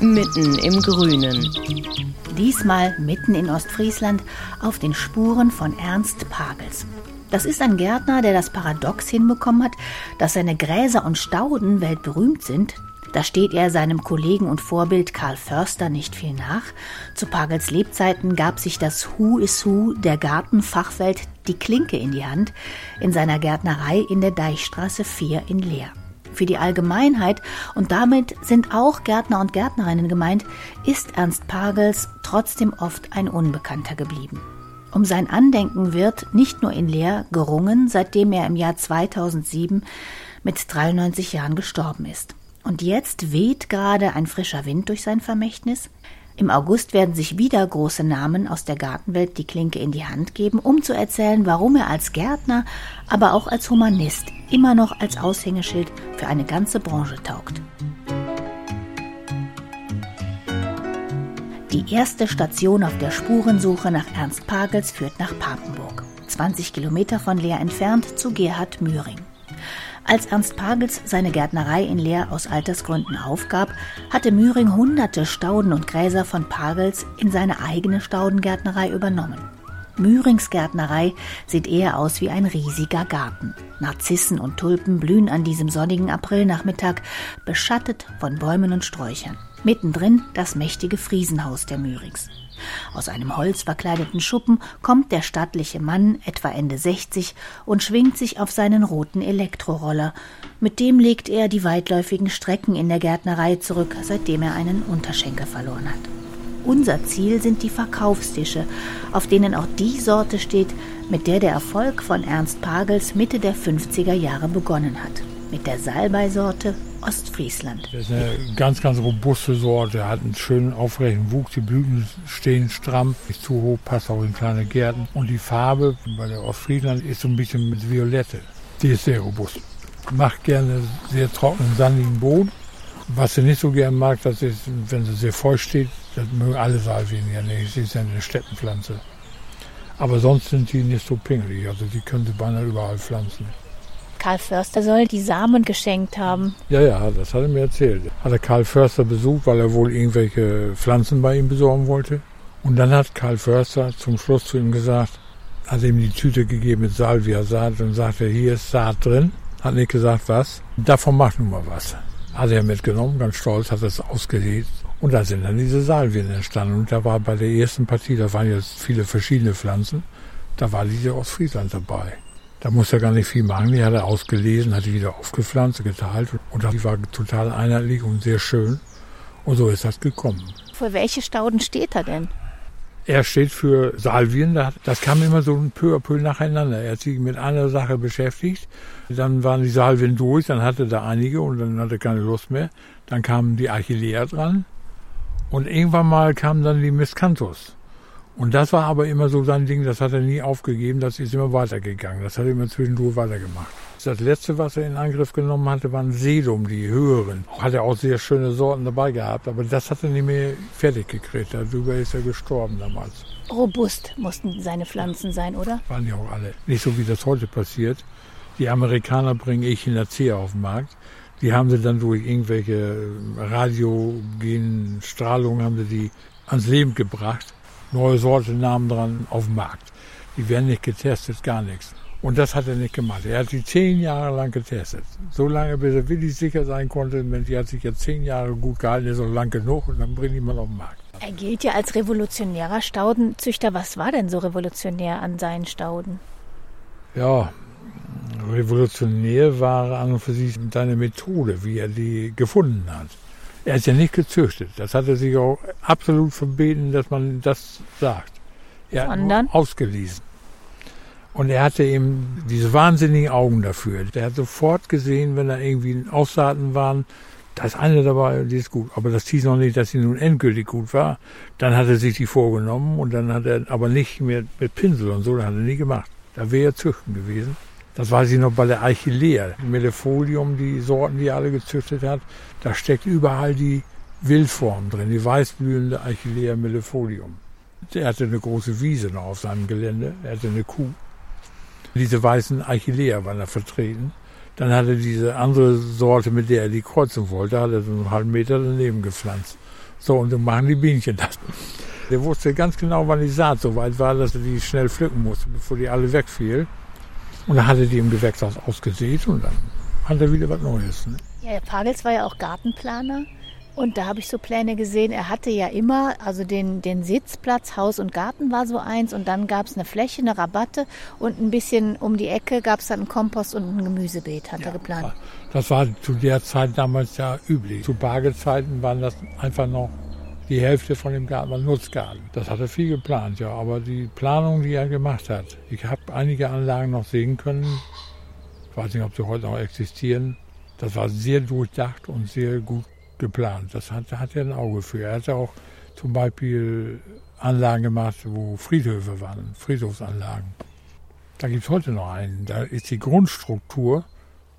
mitten im Grünen. Diesmal mitten in Ostfriesland auf den Spuren von Ernst Pagels. Das ist ein Gärtner, der das Paradox hinbekommen hat, dass seine Gräser und Stauden weltberühmt sind. Da steht er seinem Kollegen und Vorbild Karl Förster nicht viel nach. Zu Pagels Lebzeiten gab sich das Who is Who der Gartenfachwelt die Klinke in die Hand in seiner Gärtnerei in der Deichstraße 4 in Leer. Für die Allgemeinheit, und damit sind auch Gärtner und Gärtnerinnen gemeint, ist Ernst Pagels trotzdem oft ein Unbekannter geblieben. Um sein Andenken wird nicht nur in Leer gerungen, seitdem er im Jahr 2007 mit 93 Jahren gestorben ist. Und jetzt weht gerade ein frischer Wind durch sein Vermächtnis. Im August werden sich wieder große Namen aus der Gartenwelt die Klinke in die Hand geben, um zu erzählen, warum er als Gärtner, aber auch als Humanist immer noch als Aushängeschild für eine ganze Branche taugt. Die erste Station auf der Spurensuche nach Ernst Pagels führt nach Papenburg, 20 Kilometer von Leer entfernt zu Gerhard Mühring. Als Ernst Pagels seine Gärtnerei in Leer aus Altersgründen aufgab, hatte Mühring hunderte Stauden und Gräser von Pagels in seine eigene Staudengärtnerei übernommen. Mührings Gärtnerei sieht eher aus wie ein riesiger Garten. Narzissen und Tulpen blühen an diesem sonnigen Aprilnachmittag, beschattet von Bäumen und Sträuchern. Mittendrin das mächtige Friesenhaus der Mürigs. Aus einem holzverkleideten Schuppen kommt der stattliche Mann, etwa Ende 60, und schwingt sich auf seinen roten Elektroroller. Mit dem legt er die weitläufigen Strecken in der Gärtnerei zurück, seitdem er einen Unterschenkel verloren hat. Unser Ziel sind die Verkaufstische, auf denen auch die Sorte steht, mit der der Erfolg von Ernst Pagels Mitte der 50er Jahre begonnen hat. Mit der Salbei-Sorte Ostfriesland. Das ist eine ganz, ganz robuste Sorte, hat einen schönen aufrechten Wuchs, die Blüten stehen stramm, nicht zu hoch, passt auch in kleine Gärten. Und die Farbe bei der Ostfriesland ist so ein bisschen mit Violette. Die ist sehr robust. Macht gerne sehr trockenen, sandigen Boden. Was sie nicht so gerne mag, das ist, wenn sie sehr feucht steht, das mögen alle Salvien ja nicht. Sie ist ja eine Steppenpflanze. Aber sonst sind die nicht so pingelig. Also die können sie beinahe überall pflanzen. Karl Förster soll die Samen geschenkt haben. Ja, ja, das hat er mir erzählt. Hat er Karl Förster besucht, weil er wohl irgendwelche Pflanzen bei ihm besorgen wollte. Und dann hat Karl Förster zum Schluss zu ihm gesagt, hat ihm die Tüte gegeben mit Salvia-Saat und sagte, hier ist Saat drin. Hat nicht gesagt, was. Davon macht nun mal was. Hat er mitgenommen, ganz stolz, hat es ausgelegt. Und da sind dann diese Salvien entstanden. Und da war bei der ersten Partie, da waren jetzt viele verschiedene Pflanzen, da war diese aus Friesland dabei. Da musste er gar nicht viel machen. Die hat er ausgelesen, hat die wieder aufgepflanzt, geteilt. Und die war total einheitlich und sehr schön. Und so ist das gekommen. Für welche Stauden steht er denn? Er steht für Salvien. Das kam immer so ein peu à peu nacheinander. Er hat sich mit einer Sache beschäftigt. Dann waren die Salvien durch, dann hatte er einige und dann hatte er keine Lust mehr. Dann kamen die Achillea dran. Und irgendwann mal kam dann die Miscanthus. Und das war aber immer so sein Ding, das hat er nie aufgegeben, das ist immer weitergegangen. Das hat er immer zwischendurch weitergemacht. Das letzte, was er in Angriff genommen hatte, waren Sedum, die höheren. Hat er auch sehr schöne Sorten dabei gehabt, aber das hat er nicht mehr fertig gekriegt. Darüber ist er gestorben damals. Robust mussten seine Pflanzen sein, oder? Waren ja auch alle. Nicht so, wie das heute passiert. Die Amerikaner bringen Echinacea auf den Markt. Die haben sie dann durch irgendwelche radiogenen Strahlungen haben sie die ans Leben gebracht neue Sortennamen dran auf dem Markt. Die werden nicht getestet, gar nichts. Und das hat er nicht gemacht. Er hat sie zehn Jahre lang getestet. So lange, bis er wirklich sicher sein konnte, wenn die hat sich jetzt zehn Jahre gut gehalten, ist auch lang genug und dann bringt die mal auf den Markt. Er gilt ja als revolutionärer Staudenzüchter. Was war denn so revolutionär an seinen Stauden? Ja, revolutionär war an und für sich seine Methode, wie er die gefunden hat. Er ist ja nicht gezüchtet. Das hat er sich auch absolut verbeten, dass man das sagt. Er hat nur ausgelesen. Und er hatte eben diese wahnsinnigen Augen dafür. Der hat sofort gesehen, wenn da irgendwie Aussaaten waren, da ist eine dabei, die ist gut. Aber das hieß noch nicht, dass sie nun endgültig gut war. Dann hat er sich die vorgenommen und dann hat er aber nicht mehr mit Pinsel und so, das hat er nie gemacht. Da wäre er züchten gewesen. Das weiß ich noch bei der Eichilea. Melefolium, die Sorten, die er alle gezüchtet hat, da steckt überall die Wildform drin, die weißblühende Eichilea melefolium. Er hatte eine große Wiese noch auf seinem Gelände, er hatte eine Kuh. Diese weißen Eichilea waren da vertreten. Dann hat er diese andere Sorte, mit der er die kreuzen wollte, hat er so einen halben Meter daneben gepflanzt. So, und dann machen die Bienchen das. Der wusste ganz genau, wann die Saat so weit war, dass er die schnell pflücken musste, bevor die alle wegfiel. Und dann hat er die im Gewächshaus ausgesät und dann hat er wieder was Neues. Ne? Ja, der Pagels war ja auch Gartenplaner. Und da habe ich so Pläne gesehen. Er hatte ja immer, also den, den Sitzplatz, Haus und Garten war so eins. Und dann gab es eine Fläche, eine Rabatte. Und ein bisschen um die Ecke gab es dann einen Kompost und ein Gemüsebeet, hat ja, er geplant. Das war zu der Zeit damals ja üblich. Zu Bargezeiten waren das einfach noch die Hälfte von dem Garten war Nutzgarten. Das hat er viel geplant, ja. Aber die Planung, die er gemacht hat, ich habe einige Anlagen noch sehen können. Ich weiß nicht, ob sie heute noch existieren. Das war sehr durchdacht und sehr gut geplant. Das hat, hat er ein Auge für. Er hatte auch zum Beispiel Anlagen gemacht, wo Friedhöfe waren, Friedhofsanlagen. Da gibt es heute noch einen. Da ist die Grundstruktur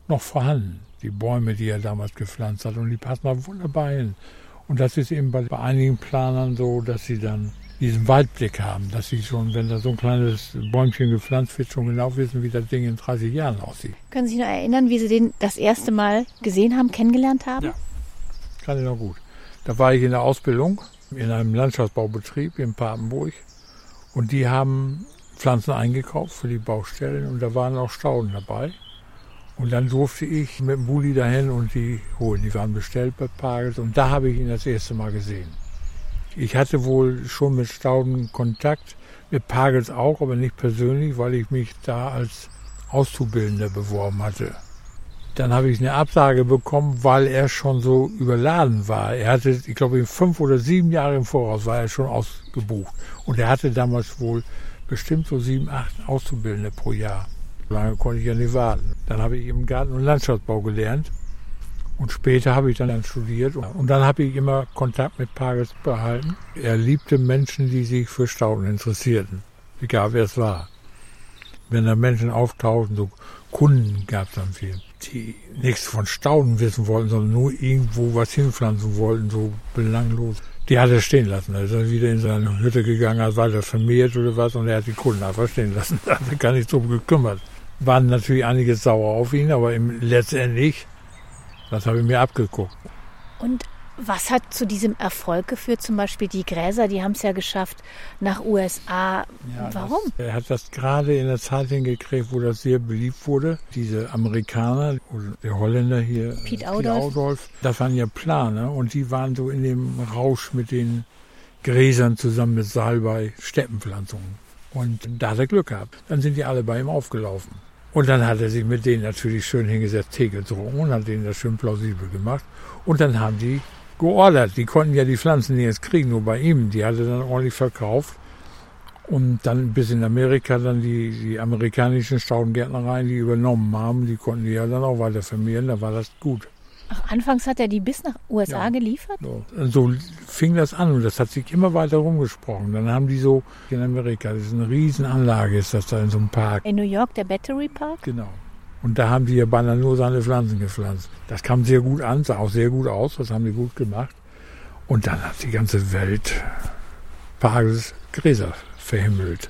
noch vorhanden. Die Bäume, die er damals gepflanzt hat. Und die passen da wunderbar hin. Und das ist eben bei, bei einigen Planern so, dass sie dann diesen Waldblick haben, dass sie schon, wenn da so ein kleines Bäumchen gepflanzt wird, schon genau wissen, wie das Ding in 30 Jahren aussieht. Können Sie sich noch erinnern, wie Sie den das erste Mal gesehen haben, kennengelernt haben? Ja, kann ich noch gut. Da war ich in der Ausbildung in einem Landschaftsbaubetrieb in Papenburg und die haben Pflanzen eingekauft für die Baustellen und da waren auch Stauden dabei. Und dann durfte ich mit dem Bulli dahin und die holen. Die waren bestellt bei Pagels und da habe ich ihn das erste Mal gesehen. Ich hatte wohl schon mit Stauden Kontakt, mit Pagels auch, aber nicht persönlich, weil ich mich da als Auszubildender beworben hatte. Dann habe ich eine Absage bekommen, weil er schon so überladen war. Er hatte, ich glaube, fünf oder sieben Jahre im Voraus war er schon ausgebucht. Und er hatte damals wohl bestimmt so sieben, acht Auszubildende pro Jahr. Lange konnte ich ja nicht warten. Dann habe ich im Garten- und Landschaftsbau gelernt. Und später habe ich dann studiert. Und dann habe ich immer Kontakt mit Pagels behalten. Er liebte Menschen, die sich für Stauden interessierten. Egal wer es war. Wenn da Menschen auftauchten, so Kunden gab es dann viel, die nichts von Stauden wissen wollten, sondern nur irgendwo was hinpflanzen wollten, so belanglos. Die hat er stehen lassen. Er ist dann wieder in seine Hütte gegangen, hat weiter vermehrt oder was und er hat die Kunden einfach stehen lassen. Da hat er gar nicht drum gekümmert waren natürlich einige sauer auf ihn, aber im, letztendlich, das habe ich mir abgeguckt. Und was hat zu diesem Erfolg geführt? Zum Beispiel die Gräser, die haben es ja geschafft nach USA. Ja, Warum? Das, er hat das gerade in der Zeit hingekriegt, wo das sehr beliebt wurde. Diese Amerikaner, der Holländer hier, Piet Audolf. Audolf, das waren ja Planer und die waren so in dem Rausch mit den Gräsern zusammen mit Salbei, Steppenpflanzungen. Und da hat er Glück gehabt. Dann sind die alle bei ihm aufgelaufen. Und dann hat er sich mit denen natürlich schön hingesetzt, Tee getrunken und hat denen das schön plausibel gemacht. Und dann haben die geordert. Die konnten ja die Pflanzen nicht jetzt kriegen, nur bei ihm. Die hat er dann ordentlich verkauft. Und dann bis in Amerika dann die, die amerikanischen Staudengärtnereien, die übernommen haben, die konnten die ja dann auch weiter vermehren, da war das gut. Ach, anfangs hat er die bis nach USA ja. geliefert? So. so fing das an und das hat sich immer weiter rumgesprochen. Dann haben die so in Amerika, das ist eine Riesenanlage, ist das da in so einem Park. In New York, der Battery Park? Genau. Und da haben die ja beinahe nur seine Pflanzen gepflanzt. Das kam sehr gut an, sah auch sehr gut aus, das haben die gut gemacht. Und dann hat die ganze Welt Parks Gräser verhimmelt.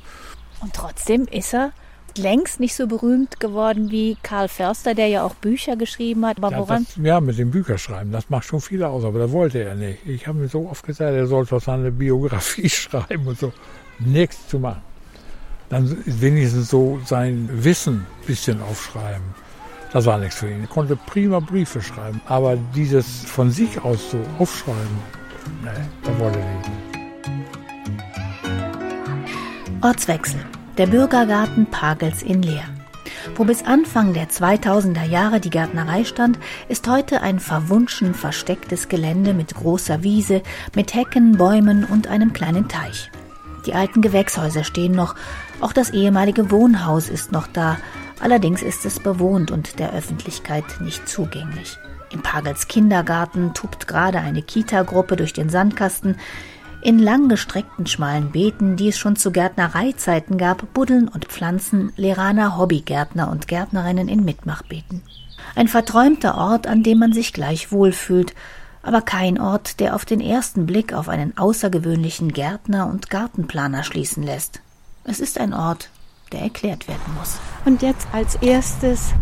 Und trotzdem ist er längst nicht so berühmt geworden wie Karl Förster, der ja auch Bücher geschrieben hat. Aber ja, woran? Das, ja, mit dem Bücherschreiben, das macht schon viel aus, aber da wollte er nicht. Ich habe mir so oft gesagt, er sollte was seine Biografie schreiben und so. Nichts zu machen. Dann wenigstens so sein Wissen ein bisschen aufschreiben. Das war nichts für ihn. Er konnte prima Briefe schreiben, aber dieses von sich aus so aufschreiben, nee, da wollte er nicht. Ortswechsel. Der Bürgergarten Pagels in Leer. Wo bis Anfang der 2000er Jahre die Gärtnerei stand, ist heute ein verwunschen verstecktes Gelände mit großer Wiese, mit Hecken, Bäumen und einem kleinen Teich. Die alten Gewächshäuser stehen noch, auch das ehemalige Wohnhaus ist noch da, allerdings ist es bewohnt und der Öffentlichkeit nicht zugänglich. Im Pagels Kindergarten tobt gerade eine Kita-Gruppe durch den Sandkasten. In langgestreckten schmalen Beeten, die es schon zu Gärtnereizeiten gab, buddeln und pflanzen Leraner Hobbygärtner und Gärtnerinnen in Mitmachbeeten. Ein verträumter Ort, an dem man sich gleich wohlfühlt, aber kein Ort, der auf den ersten Blick auf einen außergewöhnlichen Gärtner und Gartenplaner schließen lässt. Es ist ein Ort, der erklärt werden muss. Und jetzt als erstes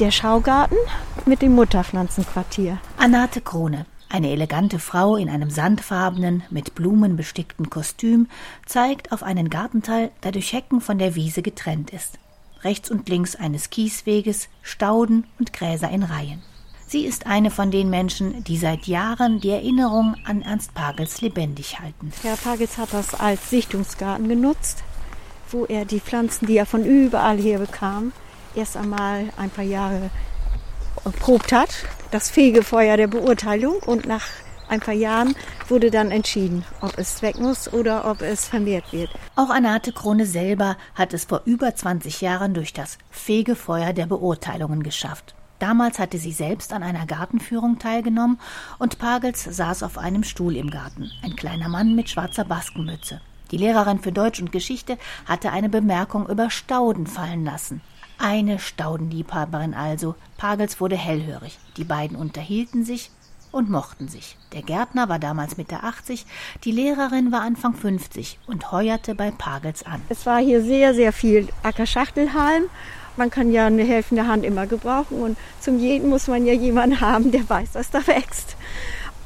der Schaugarten mit dem Mutterpflanzenquartier. Anate Krone, eine elegante Frau in einem sandfarbenen, mit Blumen bestickten Kostüm, zeigt auf einen Gartenteil, der durch Hecken von der Wiese getrennt ist. Rechts und links eines Kiesweges, Stauden und Gräser in Reihen. Sie ist eine von den Menschen, die seit Jahren die Erinnerung an Ernst Pagels lebendig halten. Herr Pagels hat das als Sichtungsgarten genutzt, wo er die Pflanzen, die er von überall her bekam, erst einmal ein paar Jahre erprobt hat. Das Fegefeuer der Beurteilung und nach ein paar Jahren wurde dann entschieden, ob es weg muss oder ob es vermehrt wird. Auch Anate Krone selber hat es vor über 20 Jahren durch das Fegefeuer der Beurteilungen geschafft. Damals hatte sie selbst an einer Gartenführung teilgenommen und Pagels saß auf einem Stuhl im Garten, ein kleiner Mann mit schwarzer Baskenmütze. Die Lehrerin für Deutsch und Geschichte hatte eine Bemerkung über Stauden fallen lassen. Eine Staudenliebhaberin also. Pagels wurde hellhörig. Die beiden unterhielten sich und mochten sich. Der Gärtner war damals Mitte 80, die Lehrerin war Anfang 50 und heuerte bei Pagels an. Es war hier sehr, sehr viel Ackerschachtelhalm man kann ja eine helfende Hand immer gebrauchen und zum jeden muss man ja jemanden haben, der weiß, was da wächst.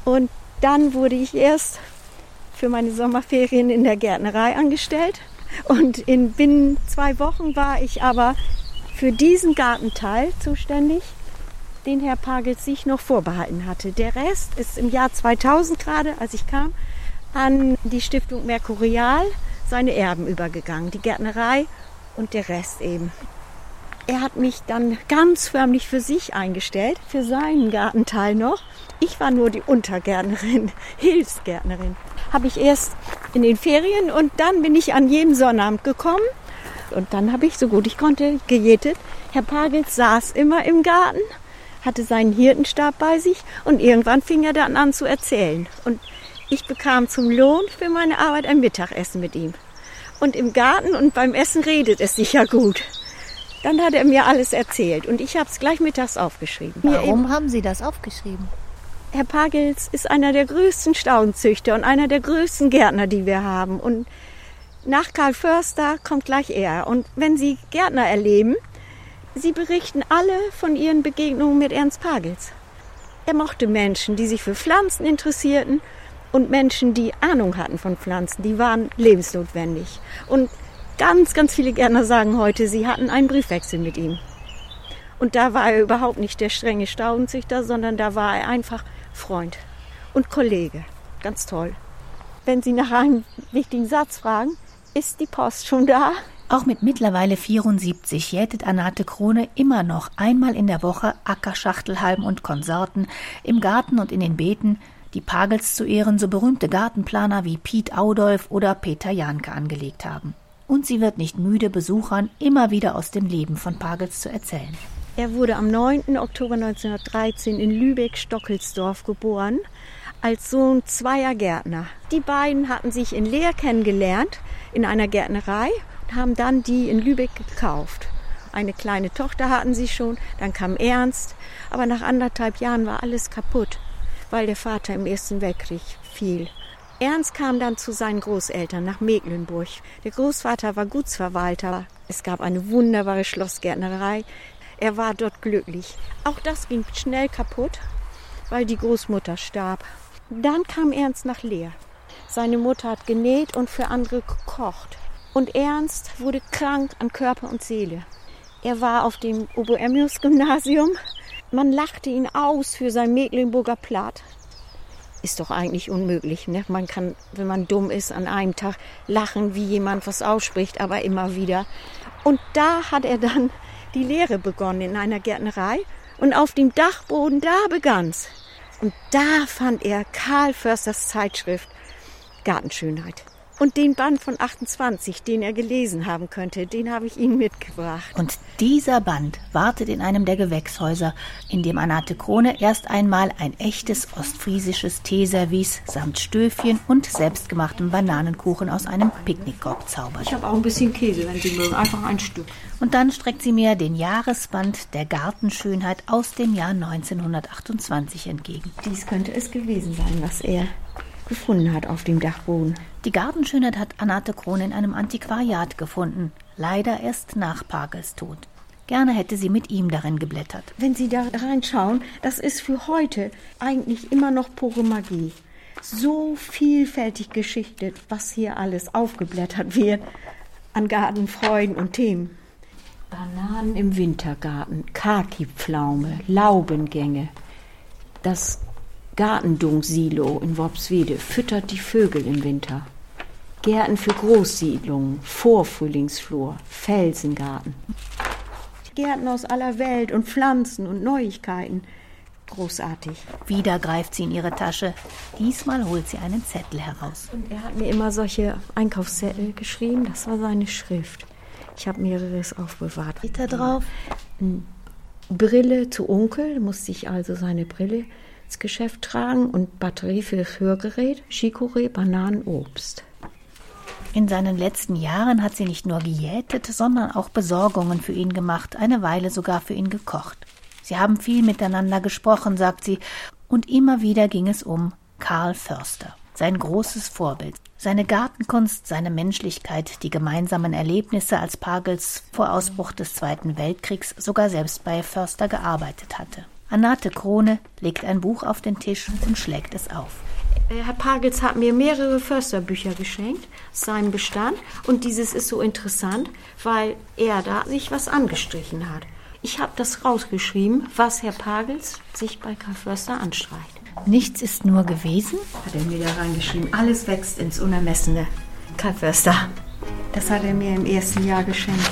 Und dann wurde ich erst für meine Sommerferien in der Gärtnerei angestellt und in binnen zwei Wochen war ich aber für diesen Gartenteil zuständig, den Herr Pagels sich noch vorbehalten hatte. Der Rest ist im Jahr 2000 gerade, als ich kam, an die Stiftung Mercurial seine Erben übergegangen. Die Gärtnerei und der Rest eben. Er hat mich dann ganz förmlich für sich eingestellt, für seinen Gartenteil noch. Ich war nur die Untergärtnerin, Hilfsgärtnerin. Habe ich erst in den Ferien und dann bin ich an jedem Sonnabend gekommen und dann habe ich so gut ich konnte gejätet. Herr Pagels saß immer im Garten, hatte seinen Hirtenstab bei sich und irgendwann fing er dann an zu erzählen. Und ich bekam zum Lohn für meine Arbeit ein Mittagessen mit ihm. Und im Garten und beim Essen redet es sich ja gut. Dann hat er mir alles erzählt und ich habe es gleich mittags aufgeschrieben. Warum haben Sie das aufgeschrieben? Herr Pagels ist einer der größten Staunzüchter und einer der größten Gärtner, die wir haben. Und nach Karl Förster kommt gleich er. Und wenn Sie Gärtner erleben, Sie berichten alle von Ihren Begegnungen mit Ernst Pagels. Er mochte Menschen, die sich für Pflanzen interessierten und Menschen, die Ahnung hatten von Pflanzen. Die waren lebensnotwendig. Und Ganz, ganz viele Gärtner sagen heute, sie hatten einen Briefwechsel mit ihm. Und da war er überhaupt nicht der strenge Staudenzüchter, sondern da war er einfach Freund und Kollege. Ganz toll. Wenn Sie nach einem wichtigen Satz fragen, ist die Post schon da? Auch mit mittlerweile 74 jätet Anate Krone immer noch einmal in der Woche Ackerschachtelhalm und Konsorten im Garten und in den Beeten, die Pagels zu Ehren so berühmte Gartenplaner wie Piet Audolf oder Peter Janke angelegt haben und sie wird nicht müde, Besuchern immer wieder aus dem Leben von Pagels zu erzählen. Er wurde am 9. Oktober 1913 in Lübeck-Stockelsdorf geboren, als Sohn zweier Gärtner. Die beiden hatten sich in Leer kennengelernt, in einer Gärtnerei, und haben dann die in Lübeck gekauft. Eine kleine Tochter hatten sie schon, dann kam Ernst, aber nach anderthalb Jahren war alles kaputt, weil der Vater im Ersten Weltkrieg fiel. Ernst kam dann zu seinen Großeltern nach Mecklenburg. Der Großvater war Gutsverwalter. Es gab eine wunderbare Schlossgärtnerei. Er war dort glücklich. Auch das ging schnell kaputt, weil die Großmutter starb. Dann kam Ernst nach Leer. Seine Mutter hat genäht und für andere gekocht. Und Ernst wurde krank an Körper und Seele. Er war auf dem Oboemius-Gymnasium. Man lachte ihn aus für sein Mecklenburger Platt. ist doch eigentlich unmöglich. Ne? Man kann, wenn man dumm ist, an einem Tag lachen, wie jemand was ausspricht, aber immer wieder. Und da hat er dann die Lehre begonnen in einer Gärtnerei. Und auf dem Dachboden, da begann's. Und da fand er Karl Försters Zeitschrift Gartenschönheit. Und den Band von 28, den er gelesen haben könnte, den habe ich Ihnen mitgebracht. Und dieser Band wartet in einem der Gewächshäuser, in dem Anate Krone erst einmal ein echtes ostfriesisches Teeservice samt Stöfchen und selbstgemachtem Bananenkuchen aus einem Picknickkorb zaubert. Ich habe auch ein bisschen Käse, wenn Sie mögen, einfach ein Stück. Und dann streckt sie mir den Jahresband der Gartenschönheit aus dem Jahr 1928 entgegen. Dies könnte es gewesen sein, was er gefunden hat auf dem Dachboden. Die Gartenschönheit hat Anate Krone in einem Antiquariat gefunden, leider erst nach Pagels Tod. Gerne hätte sie mit ihm darin geblättert. Wenn Sie da reinschauen, das ist für heute eigentlich immer noch pure Magie. So vielfältig geschichtet, was hier alles aufgeblättert wird an Gartenfreuden und Themen. Bananen im Wintergarten, Kaki-Pflaume, Laubengänge. Das Gartendungsilo in Worpswede füttert die Vögel im Winter. Gärten für Großsiedlungen, Vorfrühlingsflur, Felsengarten. Gärten aus aller Welt und Pflanzen und Neuigkeiten. Großartig. Wieder greift sie in ihre Tasche. Diesmal holt sie einen Zettel heraus. Und er hat mir immer solche Einkaufszettel geschrieben. Das war seine Schrift. Ich habe mehreres aufbewahrt. Steht da drauf? Brille zu Onkel, musste ich also seine Brille Geschäft tragen und Batterie für das Hörgerät, Chicorée, Bananen, Obst. In seinen letzten Jahren hat sie nicht nur gejätet, sondern auch Besorgungen für ihn gemacht, eine Weile sogar für ihn gekocht. Sie haben viel miteinander gesprochen, sagt sie, und immer wieder ging es um Karl Förster, sein großes Vorbild, seine Gartenkunst, seine Menschlichkeit, die gemeinsamen Erlebnisse, als Pagels vor Ausbruch des Zweiten Weltkriegs sogar selbst bei Förster gearbeitet hatte. Anate Krone legt ein Buch auf den Tisch und schlägt es auf. Herr Pagels hat mir mehrere Försterbücher geschenkt, seinem Bestand. Und dieses ist so interessant, weil er da sich was angestrichen hat. Ich habe das rausgeschrieben, was Herr Pagels sich bei Karl Förster anstreicht. Nichts ist nur gewesen, Hat er mir da reingeschrieben. Alles wächst ins Unermessene. Karl Förster. Das hat er mir im ersten Jahr geschenkt.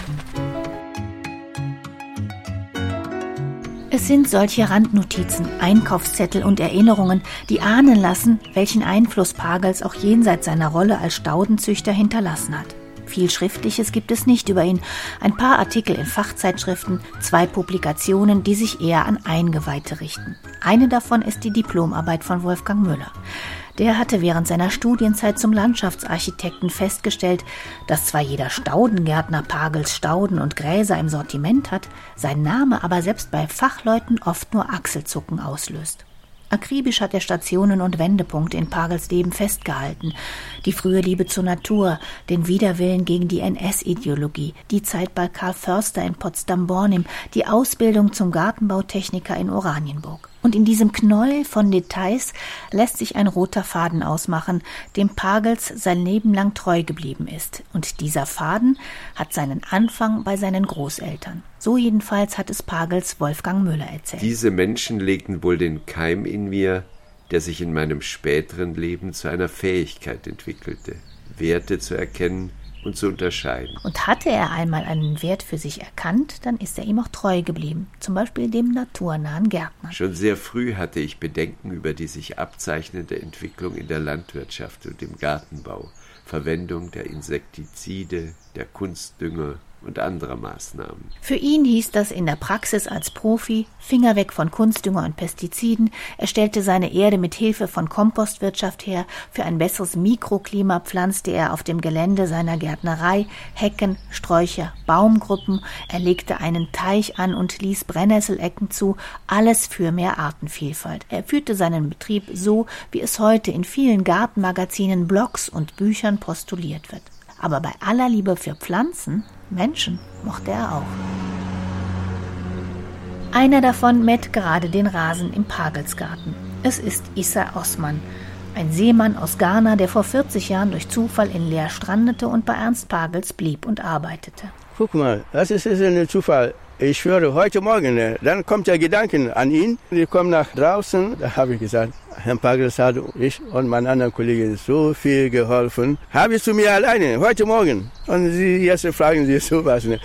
Es sind solche Randnotizen, Einkaufszettel und Erinnerungen, die ahnen lassen, welchen Einfluss Pagels auch jenseits seiner Rolle als Staudenzüchter hinterlassen hat. Viel Schriftliches gibt es nicht über ihn. Ein paar Artikel in Fachzeitschriften, zwei Publikationen, die sich eher an Eingeweihte richten. Eine davon ist die Diplomarbeit von Wolfgang Müller. Der hatte während seiner Studienzeit zum Landschaftsarchitekten festgestellt, dass zwar jeder Staudengärtner Pagels Stauden und Gräser im Sortiment hat, sein Name aber selbst bei Fachleuten oft nur Achselzucken auslöst. Akribisch hat er Stationen und Wendepunkte in Pagels Leben festgehalten. Die frühe Liebe zur Natur, den Widerwillen gegen die NS-Ideologie, die Zeit bei Karl Förster in Potsdam-Bornim, die Ausbildung zum Gartenbautechniker in Oranienburg. Und in diesem Knäuel von Details lässt sich ein roter Faden ausmachen, dem Pagels sein Leben lang treu geblieben ist. Und dieser Faden hat seinen Anfang bei seinen Großeltern. So jedenfalls hat es Pagels Wolfgang Müller erzählt. Diese Menschen legten wohl den Keim in mir, der sich in meinem späteren Leben zu einer Fähigkeit entwickelte, Werte zu erkennen und zu unterscheiden. Und hatte er einmal einen Wert für sich erkannt, dann ist er ihm auch treu geblieben, zum Beispiel dem naturnahen Gärtner. Schon sehr früh hatte ich Bedenken über die sich abzeichnende Entwicklung in der Landwirtschaft und im Gartenbau, Verwendung der Insektizide, der Kunstdünger und anderer Maßnahmen. Für ihn hieß das in der Praxis als Profi Finger weg von Kunstdünger und Pestiziden. Er stellte seine Erde mit Hilfe von Kompostwirtschaft her. Für ein besseres Mikroklima pflanzte er auf dem Gelände seiner Gärtnerei Hecken, Sträucher, Baumgruppen. Er legte einen Teich an und ließ Brennnesselecken zu. Alles für mehr Artenvielfalt. Er führte seinen Betrieb so, wie es heute in vielen Gartenmagazinen, Blogs und Büchern postuliert wird. Aber bei aller Liebe für Pflanzen, Menschen mochte er auch. Einer davon mäht gerade den Rasen im Pagelsgarten. Es ist Issa Osman, ein Seemann aus Ghana, der vor 40 Jahren durch Zufall in Leer strandete und bei Ernst Pagels blieb und arbeitete. Guck mal, das ist, ein Zufall. Ich höre heute Morgen, äh, dann kommt der Gedanke an ihn. Wir kommen nach draußen, da habe ich gesagt, Herr Pagels hat ich und mein anderer Kollege so viel geholfen. Habe ich zu mir alleine, heute Morgen. Und Sie jetzt fragen Sie sowas. Ne?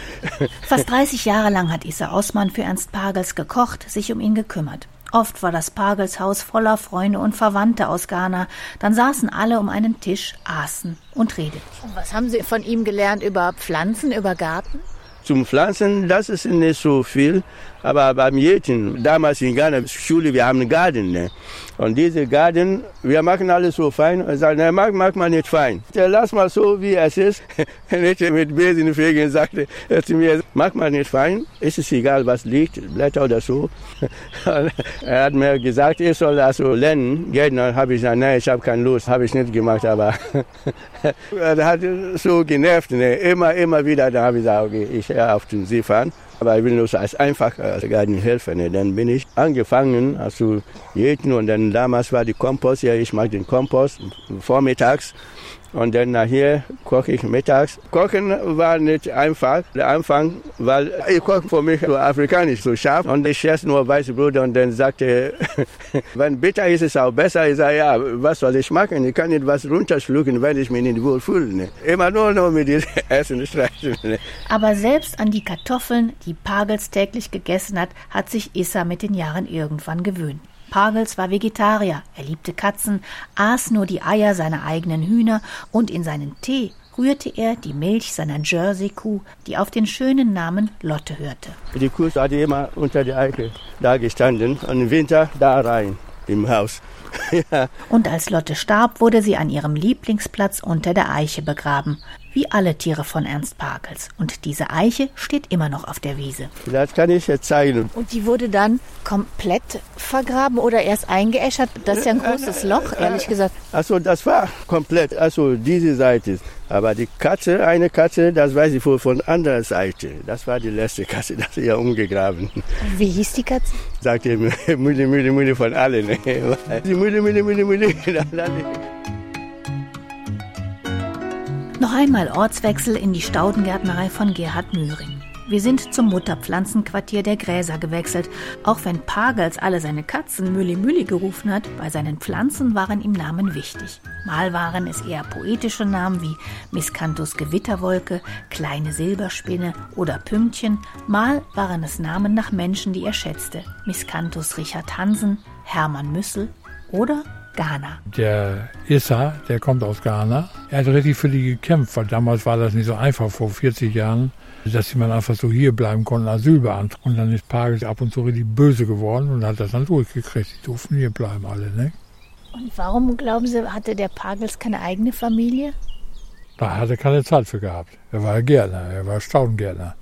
Fast 30 Jahre lang hat Issa Osman für Ernst Pagels gekocht, sich um ihn gekümmert. Oft war das Pagelshaus voller Freunde und Verwandte aus Ghana. Dann saßen alle um einen Tisch, aßen und redeten. Und was haben Sie von ihm gelernt über Pflanzen, über Garten? Zum Pflanzen, das ist nicht so viel. Aber beim Jäten, damals in Ghana, Schule, wir haben einen Garten. Ne? Und diese Garten, wir machen alles so fein. Und sagen, ne, mag, mag man nicht fein. Lass mal so, wie es ist. nicht mit Besen fegen, sagte er zu mir, mag man nicht fein. Ist es egal, was liegt, Blätter oder so. er hat mir gesagt, ich soll also lernen. Gärtner habe ich gesagt, nein, ich habe keine Lust, habe ich nicht gemacht. Aber er hat so genervt. Ne? Immer, immer wieder, da habe ich gesagt, okay, ich höre auf den See fahren. Aber ich will nur als einfach als Gartenhelfer. Ne? Dann bin ich angefangen, also jeden und dann damals war die Kompost, ja, ich mag den Kompost vormittags und dann nachher koche ich mittags. Kochen war nicht einfach. Der Anfang, weil ich koche für mich so afrikanisch, so scharf. Und ich esse nur weiße Brot und dann sagte, wenn bitter ist, ist es auch besser. Ich sage, ja, was soll ich machen? Ich kann nicht was runterschlucken, wenn ich mich nicht wohl fühle. Ne? Immer nur noch mit dem Essen streichen. Ne? Aber selbst an die Kartoffeln, die Pagels täglich gegessen hat, hat sich Issa mit den Jahren irgendwann gewöhnt. Pagels war Vegetarier, er liebte Katzen, aß nur die Eier seiner eigenen Hühner und in seinen Tee rührte er die Milch seiner Jersey-Kuh, die auf den schönen Namen Lotte hörte. Die Kuh hat immer unter der Eiche da gestanden und im Winter da rein im Haus. ja. Und als Lotte starb, wurde sie an ihrem Lieblingsplatz unter der Eiche begraben wie alle Tiere von Ernst Pagels. Und diese Eiche steht immer noch auf der Wiese. Das kann ich jetzt zeigen. Und die wurde dann komplett vergraben oder erst eingeäschert? Das ist ja ein großes Loch, ehrlich gesagt. Also das war komplett, also diese Seite. Aber die Katze, eine Katze, das weiß ich wohl von anderer Seite. Das war die letzte Katze, das ist ja umgegraben. Wie hieß die Katze? Sagt ihr Müde, Müde, Müde von allen. Die Müde, Müde, Müde, Müde. Noch einmal Ortswechsel in die Staudengärtnerei von Gerhard Mühring. Wir sind zum Mutterpflanzenquartier der Gräser gewechselt. Auch wenn Pagels alle seine Katzen Mülli Mülli gerufen hat, bei seinen Pflanzen waren ihm Namen wichtig. Mal waren es eher poetische Namen wie Miscanthus Gewitterwolke, kleine Silberspinne oder Pünktchen. Mal waren es Namen nach Menschen, die er schätzte. Miscanthus Richard Hansen, Hermann Müssel oder Ghana. Der Issa, der kommt aus Ghana. Er hat richtig für die gekämpft, weil damals war das nicht so einfach, vor 40 Jahren, dass jemand einfach so hier bleiben konnte, Asyl beantragen. Und dann ist Pagels ab und zu richtig böse geworden und hat das dann durchgekriegt. Die durften hier bleiben alle, ne? Und warum, glauben Sie, hatte der Pagels keine eigene Familie? Da hat er keine Zeit für gehabt. Er war Gärtner, er war Staudengärtner.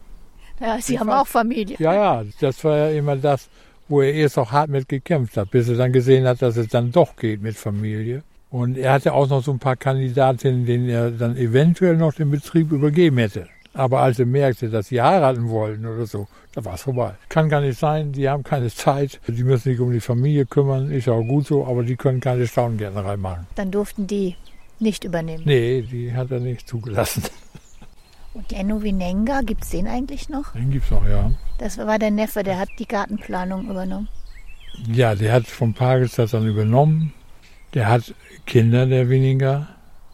Ja, Sie haben auch Familie. Ja, ja, das war ja immer das, wo er erst auch hart mit gekämpft hat, bis er dann gesehen hat, dass es dann doch geht mit Familie. Und er hatte auch noch so ein paar Kandidatinnen, denen er dann eventuell noch den Betrieb übergeben hätte. Aber als er merkte, dass sie heiraten wollten oder so, da war es vorbei. Kann gar nicht sein, die haben keine Zeit, die müssen sich um die Familie kümmern, ist auch gut so, aber die können keine Staunengärtnerei machen. Dann durften die nicht übernehmen? Nee, die hat er nicht zugelassen. Und der Novinenga, gibt es den eigentlich noch? Den gibt es noch, ja. Das war der Neffe, der hat die Gartenplanung übernommen. Ja, der hat vom Pagels das dann übernommen. Der hat Kinder, der weniger.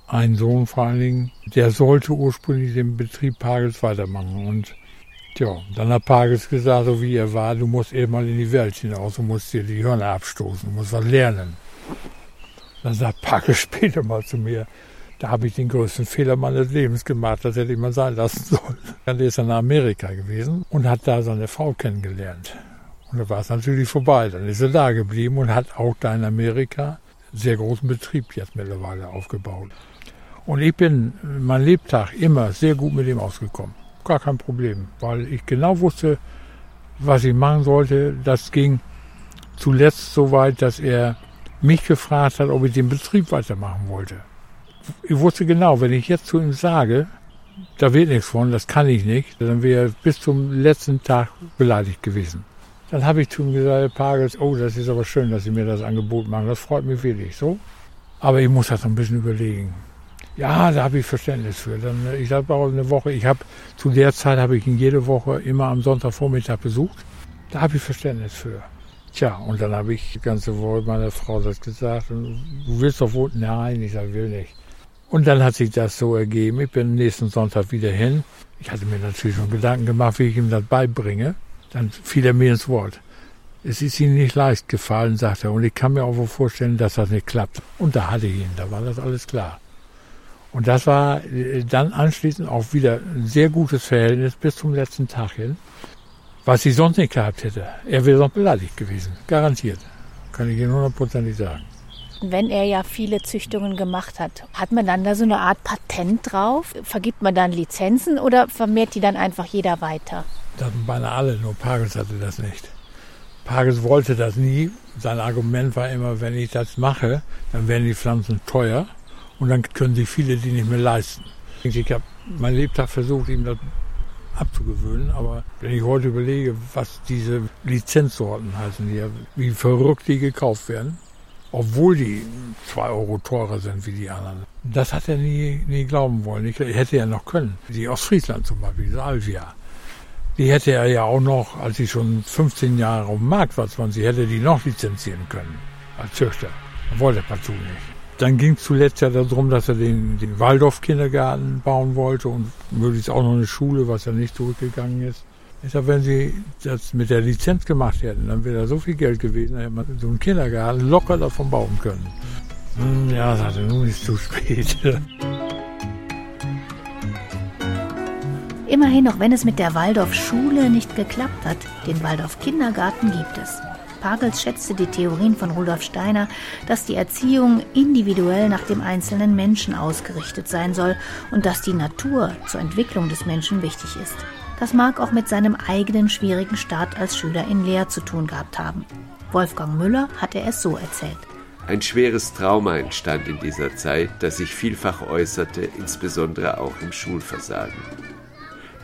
Ein Sohn vor allen Dingen. Der sollte ursprünglich den Betrieb Pagels weitermachen. Und ja, dann hat Pagels gesagt, so wie er war, du musst eben mal in die Welt hinaus, du musst dir die Hörner abstoßen, du musst was lernen. Dann sagt Pagels später mal zu mir, da habe ich den größten Fehler meines Lebens gemacht. Das hätte ich mal sein lassen sollen. Dann ist er nach Amerika gewesen und hat da seine Frau kennengelernt. Und da war es natürlich vorbei. Dann ist er da geblieben und hat auch da in Amerika einen sehr großen Betrieb jetzt mittlerweile aufgebaut. Und ich bin mein Lebtag immer sehr gut mit ihm ausgekommen. Gar kein Problem, weil ich genau wusste, was ich machen sollte. Das ging zuletzt so weit, dass er mich gefragt hat, ob ich den Betrieb weitermachen wollte ich wusste genau, wenn ich jetzt zu ihm sage, da wird nichts von, das kann ich nicht, dann wäre er bis zum letzten Tag beleidigt gewesen. Dann habe ich zu ihm gesagt, Herr Pagels, oh, das ist aber schön, dass Sie mir das Angebot machen, das freut mich wirklich so. Aber ich muss das noch ein bisschen überlegen. Ja, da habe ich Verständnis für. Dann, äh, ich habe auch eine Woche, ich habe zu der Zeit habe ich ihn jede Woche immer am Sonntagvormittag besucht. Da habe ich Verständnis für. Tja, und dann habe ich die ganze Woche meiner Frau das gesagt. Und, du willst doch wohl? Nein, ich sage, will nicht. Und dann hat sich das so ergeben. Ich bin nächsten Sonntag wieder hin. Ich hatte mir natürlich schon Gedanken gemacht, wie ich ihm das beibringe. Dann fiel er mir ins Wort. Es ist ihm nicht leicht gefallen, sagt er. Und ich kann mir auch wohl vorstellen, dass das nicht klappt. Und da hatte ich ihn, da war das alles klar. Und das war äh, dann anschließend auch wieder ein sehr gutes Verhältnis bis zum letzten Tag hin. Was ich sonst nicht gehabt hätte. Er wäre sonst beleidigt gewesen. Garantiert. Kann ich Ihnen hundertprozentig sagen. Wenn er ja viele Züchtungen gemacht hat, hat man dann da so eine Art Patent drauf? Vergibt man dann Lizenzen oder vermehrt die dann einfach jeder weiter? Das waren beinahe alle, nur Pagels hatte das nicht. Pagels wollte das nie. Sein Argument war immer, wenn ich das mache, dann werden die Pflanzen teuer und dann können sich viele die nicht mehr leisten. Ich habe mein Lebtag versucht, ihm das abzugewöhnen, aber wenn ich heute überlege, was diese Lizenzsorten heißen, die, wie verrückt die gekauft werden, obwohl die zwei Euro teurer sind wie die anderen. Das hat er nie, nie glauben wollen. Ich hätte er noch können. Die Ostfriesland zum Beispiel, diese Alvia. Die hätte er ja auch noch, als sie schon 15 Jahre auf dem Markt war, 20, hätte die noch lizenzieren können als Züchter. Wollte er partout nicht. Dann ging es zuletzt ja darum, dass er den, den Waldorf-Kindergarten bauen wollte und möglichst auch noch eine Schule, was ja nicht zurückgegangen ist. Ich sag, wenn sie das mit der Lizenz gemacht hätten, dann wäre da so viel Geld gewesen, dann hätte man so einen Kindergarten locker davon bauen können. Hm, ja, sagte, nun ist zu spät. Immerhin, auch wenn es mit der Waldorf-Schule nicht geklappt hat, den Waldorf-Kindergarten gibt es. Pagels schätzte die Theorien von Rudolf Steiner, dass die Erziehung individuell nach dem einzelnen Menschen ausgerichtet sein soll und dass die Natur zur Entwicklung des Menschen wichtig ist. Das mag auch mit seinem eigenen schwierigen Start als Schüler in Lehr zu tun gehabt haben. Wolfgang Müller hatte es so erzählt. Ein schweres Trauma entstand in dieser Zeit, das sich vielfach äußerte, insbesondere auch im Schulversagen.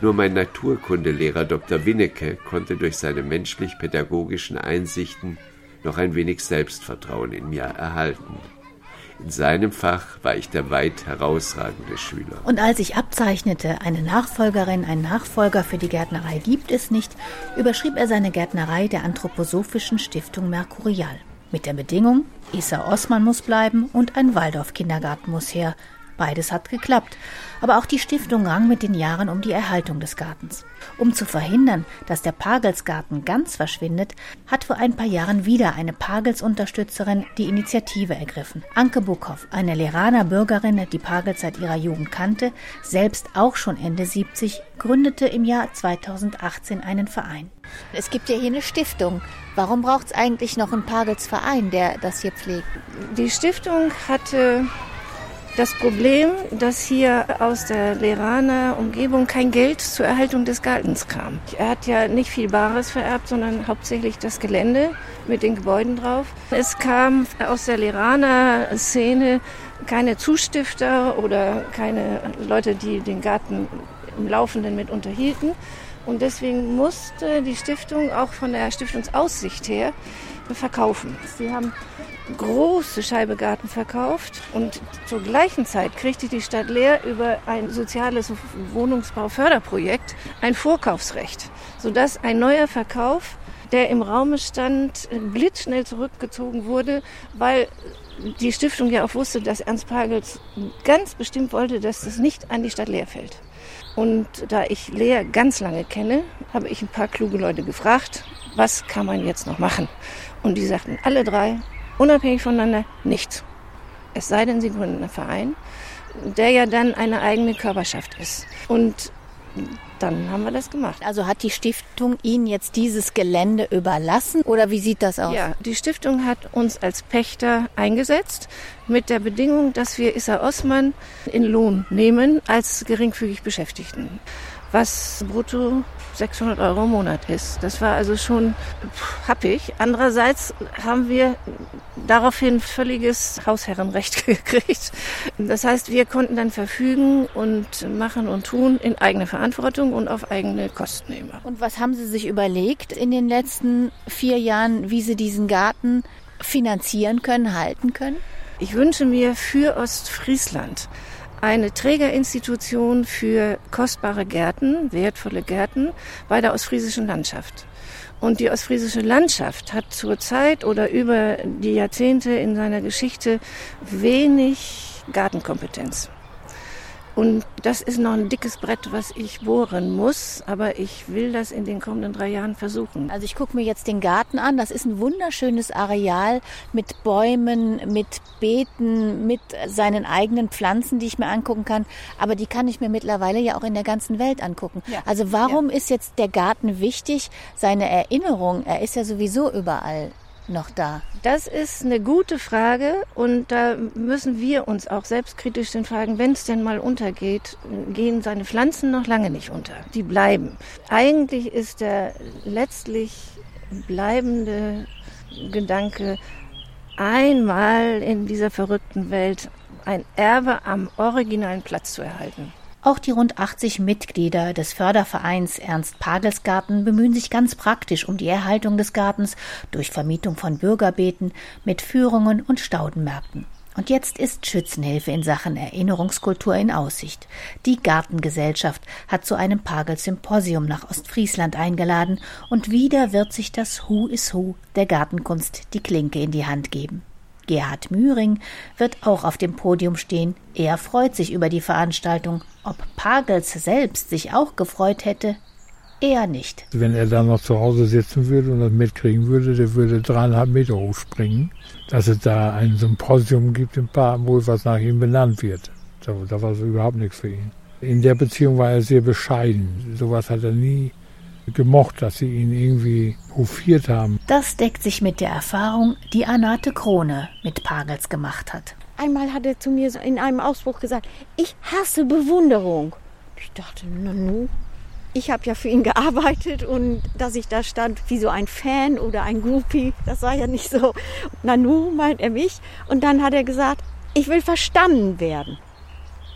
Nur mein Naturkundelehrer Dr. Winnecke konnte durch seine menschlich-pädagogischen Einsichten noch ein wenig Selbstvertrauen in mir erhalten. In seinem Fach war ich der weit herausragende Schüler. Und als ich abzeichnete, eine Nachfolgerin, ein Nachfolger für die Gärtnerei gibt es nicht, überschrieb er seine Gärtnerei der Anthroposophischen Stiftung Mercurial. Mit der Bedingung, Isa Osman muss bleiben und ein Waldorf-Kindergarten muss her, Beides hat geklappt. Aber auch die Stiftung rang mit den Jahren um die Erhaltung des Gartens. Um zu verhindern, dass der Pagelsgarten ganz verschwindet, hat vor ein paar Jahren wieder eine Pagels-Unterstützerin die Initiative ergriffen. Anke Buckhoff, eine Leraner Bürgerin, die Pagels seit ihrer Jugend kannte, selbst auch schon Ende 70, gründete im Jahr 2018 einen Verein. Es gibt ja hier eine Stiftung. Warum braucht es eigentlich noch einen Pagelsverein, der das hier pflegt? Die Stiftung hatte das Problem, dass hier aus der Leraner Umgebung kein Geld zur Erhaltung des Gartens kam. Er hat ja nicht viel Bares vererbt, sondern hauptsächlich das Gelände mit den Gebäuden drauf. Es kam aus der Leraner Szene keine Zustifter oder keine Leute, die den Garten im Laufenden mit unterhielten. Und deswegen musste die Stiftung auch von der Stiftungsaussicht her verkaufen. Sie haben große Scheibe Garten verkauft und zur gleichen Zeit kriegte die Stadt Leer über ein soziales Wohnungsbauförderprojekt ein Vorkaufsrecht, sodass ein neuer Verkauf, der im Raume stand, blitzschnell zurückgezogen wurde, weil die Stiftung ja auch wusste, dass Ernst Pagels ganz bestimmt wollte, dass das nicht an die Stadt Leer fällt. Und da ich Leer ganz lange kenne, habe ich ein paar kluge Leute gefragt, was kann man jetzt noch machen? Und die sagten alle drei, unabhängig voneinander nichts. Es sei denn, sie gründen einen Verein, der ja dann eine eigene Körperschaft ist. Und dann haben wir das gemacht. Also hat die Stiftung Ihnen jetzt dieses Gelände überlassen oder wie sieht das aus? Ja, die Stiftung hat uns als Pächter eingesetzt mit der Bedingung, dass wir Issa Osman in Lohn nehmen als geringfügig Beschäftigten was brutto 600 Euro im Monat ist. Das war also schon happig. Andererseits haben wir daraufhin völliges Hausherrenrecht gekriegt. Das heißt, wir konnten dann verfügen und machen und tun in eigener Verantwortung und auf eigene Kosten immer. Und was haben Sie sich überlegt in den letzten vier Jahren, wie Sie diesen Garten finanzieren können, halten können? Ich wünsche mir für Ostfriesland eine Trägerinstitution für kostbare Gärten, wertvolle Gärten bei der ostfriesischen Landschaft. Und die ostfriesische Landschaft hat zur Zeit oder über die Jahrzehnte in seiner Geschichte wenig Gartenkompetenz. Und das ist noch ein dickes Brett, was ich bohren muss, aber ich will das in den kommenden drei Jahren versuchen. Also ich gucke mir jetzt den Garten an. Das ist ein wunderschönes Areal mit Bäumen, mit Beeten, mit seinen eigenen Pflanzen, die ich mir angucken kann. Aber die kann ich mir mittlerweile ja auch in der ganzen Welt angucken. Ja. Also warum ja. ist jetzt der Garten wichtig? Seine Erinnerung, er ist ja sowieso überall noch da? Das ist eine gute Frage und da müssen wir uns auch selbstkritisch den fragen, wenn es denn mal untergeht, gehen seine Pflanzen noch lange nicht unter. Die bleiben. Eigentlich ist der letztlich bleibende Gedanke, einmal in dieser verrückten Welt ein Erbe am originalen Platz zu erhalten. Auch die rund 80 Mitglieder des Fördervereins Ernst Pagelsgarten bemühen sich ganz praktisch um die Erhaltung des Gartens durch Vermietung von Bürgerbeeten mit Führungen und Staudenmärkten. Und jetzt ist Schützenhilfe in Sachen Erinnerungskultur in Aussicht. Die Gartengesellschaft hat zu einem Pagel-Symposium nach Ostfriesland eingeladen und wieder wird sich das Who is Who der Gartenkunst die Klinke in die Hand geben. Gerhard Mühring wird auch auf dem Podium stehen. Er freut sich über die Veranstaltung. Ob Pagels selbst sich auch gefreut hätte, eher nicht. Wenn er da noch zu Hause sitzen würde und das mitkriegen würde, der würde dreieinhalb Meter hochspringen, dass es da ein Symposium gibt in Papenburg, was nach ihm benannt wird. Da, da war so überhaupt nichts für ihn. In der Beziehung war er sehr bescheiden. Sowas hat er nie gemocht, dass sie ihn irgendwie hofiert haben. Das deckt sich mit der Erfahrung, die Anate Krone mit Pagels gemacht hat. Einmal hat er zu mir in einem Ausbruch gesagt, ich hasse Bewunderung. Ich dachte, Nanu, ich habe ja für ihn gearbeitet und dass ich da stand wie so ein Fan oder ein Groupie, das war ja nicht so. Nanu meint er mich. Und dann hat er gesagt, ich will verstanden werden.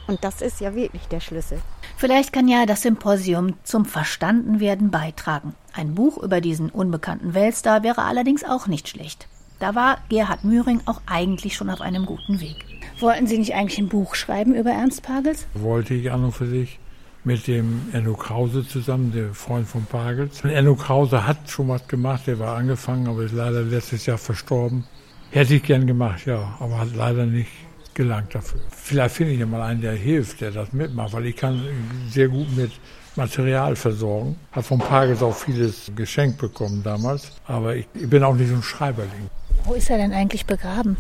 Und das ist ja wirklich der Schlüssel. Vielleicht kann ja das Symposium zum Verstandenwerden beitragen. Ein Buch über diesen unbekannten Weltstar wäre allerdings auch nicht schlecht. Da war Gerhard Mühring auch eigentlich schon auf einem guten Weg. Wollten Sie nicht eigentlich ein Buch schreiben über Ernst Pagels? Wollte ich an und für sich mit dem Enno Krause zusammen, der Freund von Pagels. Enno Krause hat schon was gemacht, der war angefangen, aber ist leider letztes Jahr verstorben. Hätte ich gern gemacht, ja, aber hat leider nicht gelangt dafür. Vielleicht finde ich ja mal einen, der hilft, der das mitmacht, weil ich kann sehr gut mit Material versorgen. Hat von Pagels auch vieles geschenkt bekommen damals, aber ich, ich bin auch nicht so ein Schreiberling. Wo ist er denn eigentlich begraben?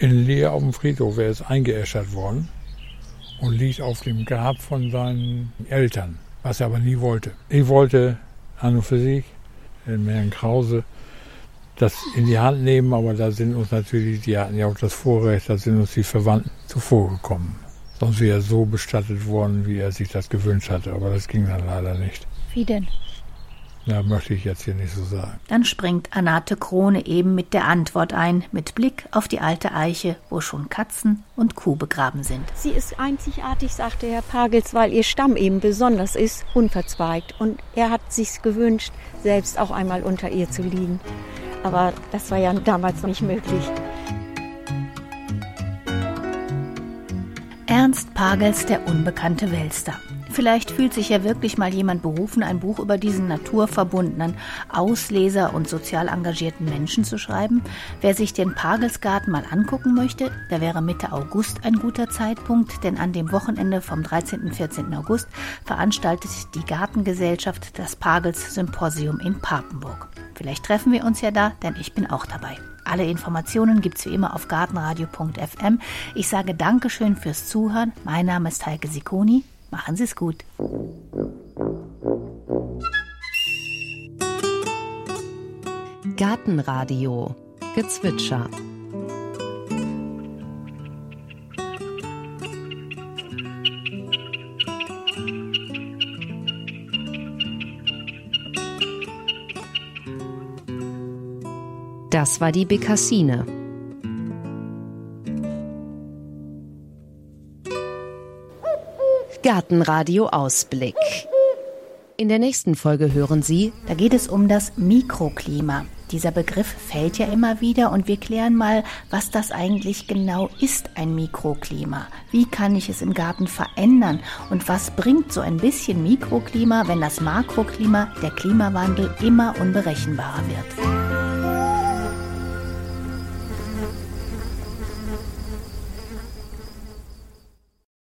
In Leer auf dem Friedhof. Er ist eingeäschert worden und liegt auf dem Grab von seinen Eltern, was er aber nie wollte. Ich wollte an und für sich, den Herrn Krause, das in die Hand nehmen, aber da sind uns natürlich, die hatten ja auch das Vorrecht, da sind uns die Verwandten zuvorgekommen. Sonst wäre er so bestattet worden, wie er sich das gewünscht hatte, aber das ging dann leider nicht. Wie denn? Ja, möchte ich jetzt hier nicht so sagen. Dann springt Anate Krone eben mit der Antwort ein, mit Blick auf die alte Eiche, wo schon Katzen und Kuh begraben sind. Sie ist einzigartig, sagte Herr Pagels, weil ihr Stamm eben besonders ist, unverzweigt. Und er hat sich gewünscht, selbst auch einmal unter ihr zu liegen. Aber das war ja damals nicht möglich. Ernst Pagels, der unbekannte Weltstar. Vielleicht fühlt sich ja wirklich mal jemand berufen, ein Buch über diesen naturverbundenen, Ausleser und sozial engagierten Menschen zu schreiben. Wer sich den Pagelsgarten mal angucken möchte, da wäre Mitte August ein guter Zeitpunkt, denn an dem Wochenende vom 13. und 14. August veranstaltet die Gartengesellschaft das Pagels Symposium in Papenburg. Vielleicht treffen wir uns ja da, denn ich bin auch dabei. Alle Informationen gibt's wie immer auf gartenradio.fm. Ich sage Dankeschön fürs Zuhören. Mein Name ist Heike Sikoni. Machen Sie es gut. Gartenradio Gezwitscher Das war die Bekassine. Gartenradio Ausblick. In der nächsten Folge hören Sie, da geht es um das Mikroklima. Dieser Begriff fällt ja immer wieder und wir klären mal, was das eigentlich genau ist, ein Mikroklima. Wie kann ich es im Garten verändern und was bringt so ein bisschen Mikroklima, wenn das Makroklima, der Klimawandel, immer unberechenbarer wird?